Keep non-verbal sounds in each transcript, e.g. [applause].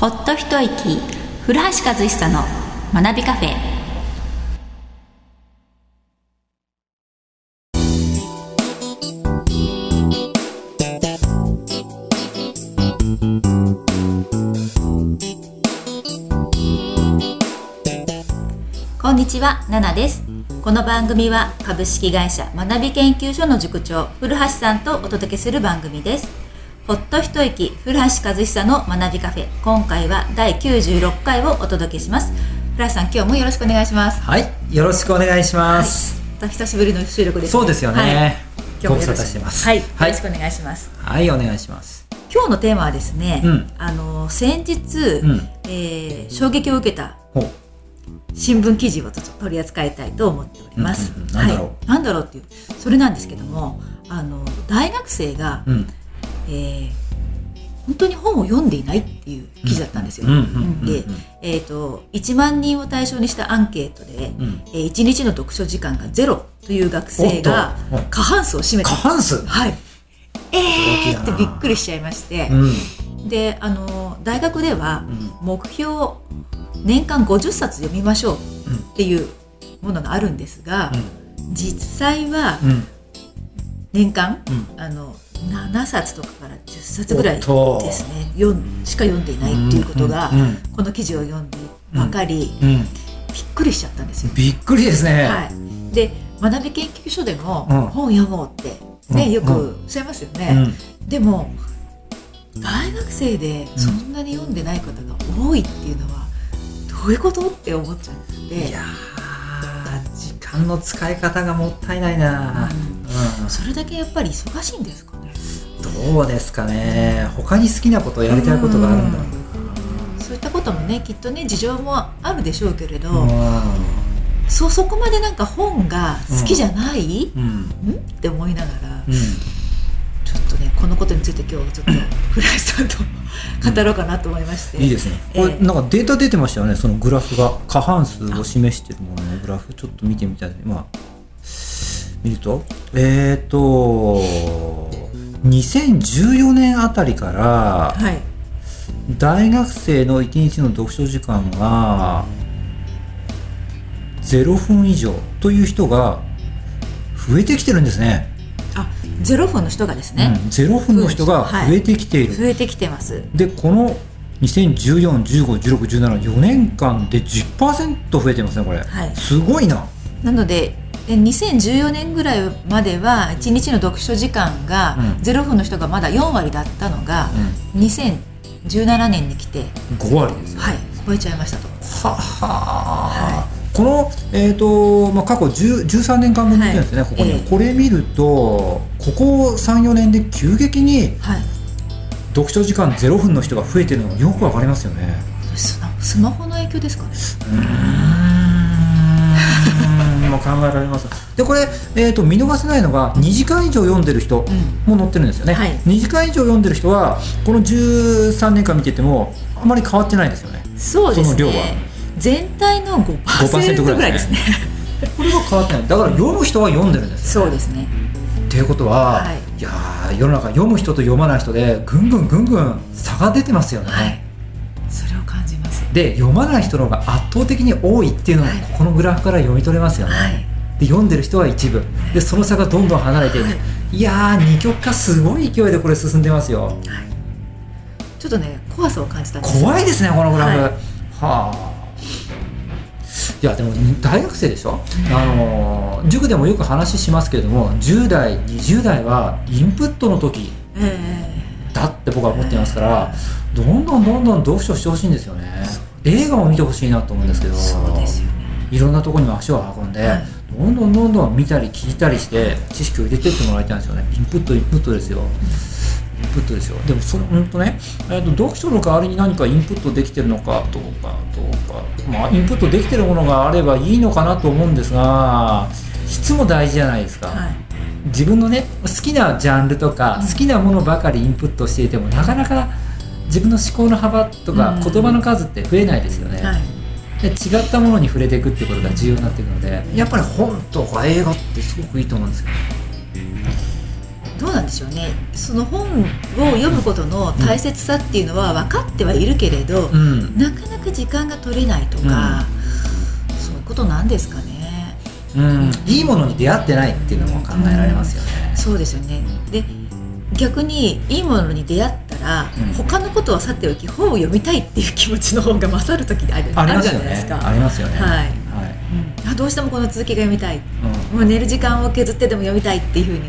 ほっと一息古橋和久の学びカフェこんにちは、ナナです。この番組は株式会社学び研究所の塾長古橋さんとお届けする番組です。ほっと一息古橋和久の学びカフェ今回は第96回をお届けします。古橋さん今日もよろしくお願いします。はい、よろしくお願いします。また久しぶりの収録です、そうですよね。はい、ご無沙よろし汰してます。はい、よはいろしくお願いします。はい、お願いします。今日のテーマはですね、うんあの先日、うんえー衝撃を受けた。新聞記事をちょっと取り扱いたいと思っております。うんうんうんなんだろうはい、なんだろうっていうそれなんですけどもあの大学生が、うん。えー本当に本を読んでいないっていう記事だったんですよ。うんうんうんうんで、えー、と1万人を対象にしたアンケートで、うん。えー1日の読書時間がゼロという学生が過半数を占めた過半数？はい。えーってびっくりしちゃいまして、うん。であの大学ではうん目標年間50冊読みましょううんっていうものがあるんですが、実際はうん。年間、うん。あの7冊とかから10冊ぐらいですね読んしか読んでいないっていうことが、うんうんこの記事を読んで分かり、うん。びっくりしちゃったんですよ。びっくりですね。はい、で学び研究所でもうん本読もうって、ねうんよくおっしゃいますよね。でも大学生でそんなに読んでない方が多いっていうのはどういうことって思っちゃっていやー、時間の使い方がもったいないな。うんそれだけやっぱり忙しいんです。どうですかね。他に好きなことやりたいことがあるんだろうそういったこともねきっとね事情もあるでしょうけれど、な。そそこまでなんか本が好きじゃない、うん。うん？んって思いながら、うん。ちょっとねこのことについて今日ちょっと古橋さんと語ろうかなと思いまして、いいですね。これ、ええなんかデータ出てましたよね。そのグラフが過半数を示しているもののグラフちょっと見てみたい。まあ見ると、えっ、ー、と2014年あたりからはい大学生の1日の読書時間が0分以上という人が増えてきてるんですね。あゼロ分の人がですね、うん、0分の人が増えてきている。増えてきてますでこの2014、15、16、17、4年間で10%増えてますね、これ。はいすごいな。なのでで2014年ぐらいまでは1日の読書時間がうん。ゼロ分の人がまだ4割だったのが、2017年に来て、5割ですよ。はい、超えちゃいましたと。ははこの、えーとまあ、過去10 13年間分見てるんですね、はい。ここに、ええ。これ見るとここ34年で急激にはい、読書時間0分の人が増えてるのがよくわかりますよね。ススマホの影響ですかね。うーんもう考えられます。でこれ、えー、と見逃せないのが2時間以上読んでる人も載ってるんですよね、はい。2時間以上読んでる人はこの13年間見ててもあまり変わってないですよね。そうですその量は。ね。全体の5% 5%ぐらいですね。これは変わってない。だから読む人は読んでるんですよそうですね。っていうことは、はい。い、やー世の中読む人と読まない人でぐんぐんぐんぐん差が出てますよね、はい。それを感じます。で読まない人の方が圧倒的に多いっていうのもはい。ここのグラフから読み取れますよね、はい。で読んでる人は一部。でその差がどんどん離れていく、はい。い、やー二極化すごい勢いでこれ進んでますよ。はい。ちょっとね怖さを感じたんですよ。怖いですねこのグラフ、はい。はあ。いやでも大学生でしょ、あのー塾でもよく話しますけれども10代20代はインプットの時えだって僕は思っていますからどんどんどんどん読書してほしいんですよね。映画を見てほしいなと思うんですけどえそうですよね。いろんなところにも足を運んで、はい。どんどんどんどん見たり聞いたりして知識を入れてってもらいたいんですよね。インプットインプットですよ。インプットですよ。でもその本当ね、えーと読書の代わりに何かインプットできてるのかどうかどうか。まあインプットできてるものがあればいいのかなと思うんですが質も大事じゃないですか、はい。自分のね好きなジャンルとか、うん。好きなものばかりインプットしていてもなかなか自分の思考の幅とかうん。言葉の数って増えないですよね、はい。で違ったものに触れていくってことが重要になっていくのでやっぱり本とか映画ってすごくいいと思うんですよ。どうなんででしょうね。その本を読むことの大切さっていうのは分かってはいるけれど、うん。なかなか時間が取れないとか、そういうことなんですかねうん、いいものに出会ってないっていうのも考えられますよね。そうですよね。で逆にいいものに出会ったら、うん。他のことはさておき本を読みたいっていう気持ちの方が勝る時ってあるあるじゃないですね。か。ありますよね。はい。はい。うん。あどうしてもこの続きが読みたい。うん。もう寝る時間を削ってでも読みたいっていうふうにう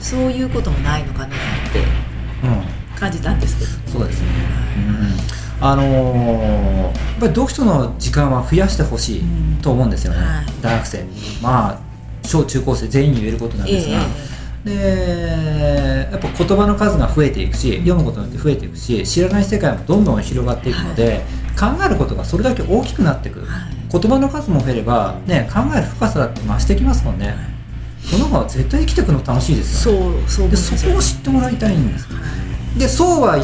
そういうこともないのかなってんうん。感じたんですけど。そうですね。うん、あのーやっぱり読書の時間は増やしてほしいと思うんですよね、はい。大学生。まあ小中高生全員に言えることなんですが、でやっぱ言葉の数が増えていくし読むことによって増えていくし知らない世界もどんどん広がっていくので、考えることがそれだけ大きくなっていく、はい。言葉の数も増えれば、ね、考える深さだって増してきますもんね、その方が絶対生きていくの楽しいですよね。そうそうでそこを知ってもらいたいんですでそうは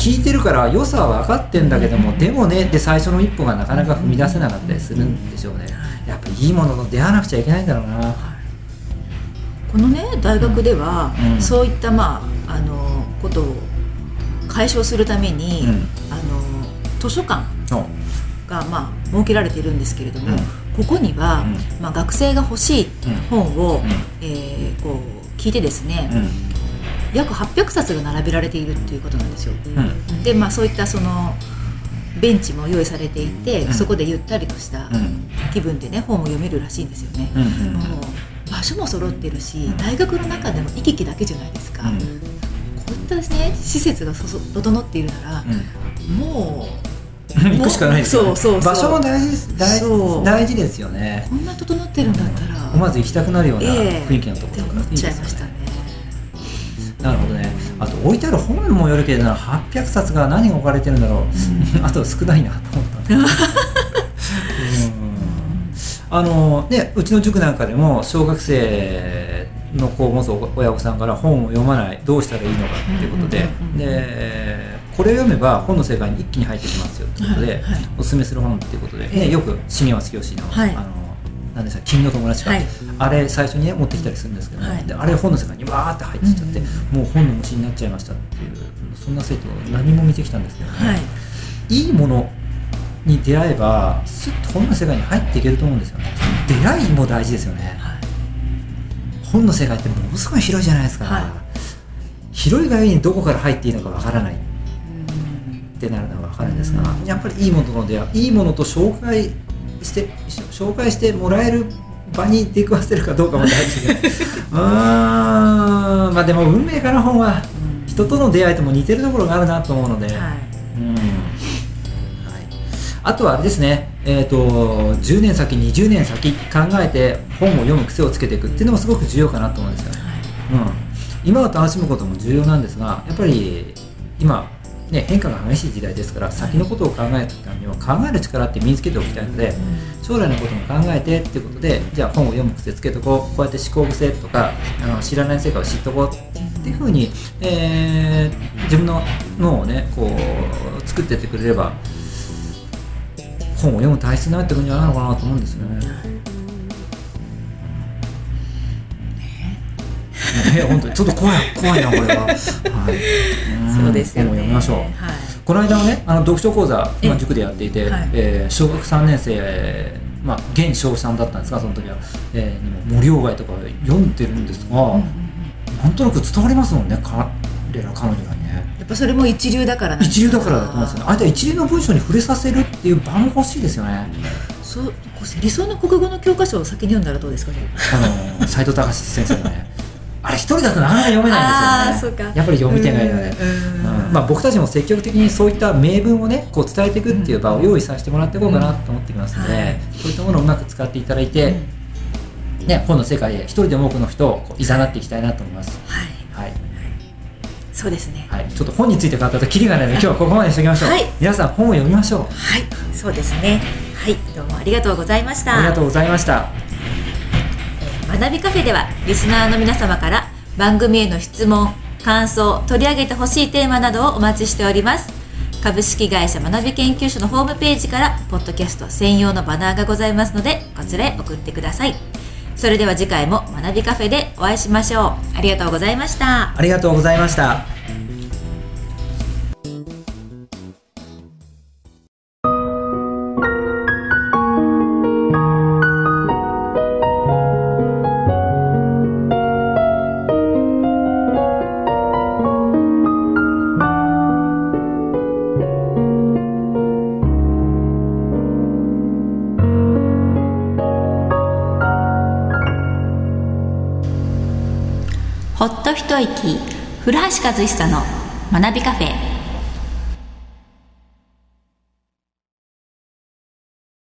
聞いてるから良さは分かってんだけどもでもねで最初の一歩がなかなか踏み出せなかったりするんでしょうね。やっぱいいものと出会わなくちゃいけないんだろうな。このね大学では、うん。そういったまああのことを解消するために、うん。あの図書館がまあ設けられているんですけれども、うん。ここには、うん。まあ、学生が欲しい本を、うん。えーこう聞いてですね、うん約800冊が並べられているっていうことなんですよ。うん。でまあそういったそのベンチも用意されていて、うん。そこでゆったりとしたうん。気分でね本を読めるらしいんですよね。もう場所も揃ってるし、ん。大学の中でも行き来だけじゃないですか、うん。こういったですね施設がそそ整っているなら、もうん行くしかないですよ、ね、そうそうそう。場所も大事です。大そう。大事ですよね。うこんな整ってるんだったら、思わず行きたくなるようなええ。雰囲気のところがって思っちゃいましたね。なるほどね。あと置いてある本にもよるけどな。800冊が何が置かれてるんだろう、[laughs] あと少ないなと思った [laughs] ん。あのねうちの塾なんかでも小学生の子を持つ親御さんから本を読まないどうしたらいいのかっていうことで、うんうんうんうんでこれを読めば本の世界に一気に入ってきますよってことで、はいはい。おすすめする本っていうことで、ねええよく重松清の、はい。あの何でしたっけ君の友達か、はい。あれ最初にね持ってきたりするんですけど、ね。はい。であれ本の世界にわーって入ってきちゃって、うん。もう本の虫になっちゃいましたっていうそんな生徒何も見てきたんですけどね、はい。いいものに出会えばすっと本の世界に入っていけると思うんですよね。出会いも大事ですよね。はい。本の世界ってものすごい広いじゃないですか、はい。広いがゆえにどこから入っていいのかわからない。っうんてなるのはわかるんですが、やっぱりいいものとの出会いいいものと紹介して紹介してもらえる場に出くわせるかどうかも大事でう [laughs] ーんまあでも運命かな本は人との出会いとも似てるところがあるなと思うので、はい。うん。はい、あとはあれですね、えー、と10年先20年先考えて本を読む癖をつけていくっていうのもすごく重要かなと思うんですよね、うん、今を楽しむことも重要なんですがやっぱり今、ね、変化が激しい時代ですから先のことを考えるためには考える力って身につけておきたいので将来のことも考えてっていうことでじゃあ本を読む癖つけとこうこうやって思考癖とかあの知らない世界を知っとこうっていうふうに、えー自分の脳をねこう作ってってくれれば本を読む体質になってくるんじゃないのかなと思うんですよね。ね本当に。ちょっと怖い怖いなこれは。はい、ん [laughs] そうですよね。ましょう。はい。この間のねあの読書講座え今塾でやっていて、はい。えー小学3年生まあ現小3だったんですがその時は、えー森鴎外とか読んでるんですが、うんなんとなく伝わりますもんね彼ら彼女らにね。やっぱそれも一流だからなん一流だからだと思いますよね。あとは一流の文章に触れさせるっていう場も欲しいですよね。そう理想の国語の教科書を先に読んだらどうですか？ねあの斎藤隆先生のねあれ一人だとなかなか読めないんですよね。あーそうか。やっぱり読み手がいるので、うんうんまあ、僕たちも積極的にそういった名文をねこう伝えていくっていう場を用意させてもらっていこうかなと思っていますので、うん。はいそういったものをうまく使っていただいて、ね、本の世界へ一人でも多くの人をこう誘っていきたいなと思います。はい。はい。そうですね。はい、ちょっと本について語ったとキリがないので今日はここまでにしておきましょう、はい。皆さん本を読みましょう。はい。そうですね。はい。どうもありがとうございました。ありがとうございました学びカフェではリスナーの皆様から番組への質問感想取り上げてほしいテーマなどをお待ちしております。株式会社学び研究所のホームページからポッドキャスト専用のバナーがございますのでこちらへ送ってください。それでは次回も学びカフェでお会いしましょう。ありがとうございました。ありがとうございました。っと一息。古橋和久の学びカフェ。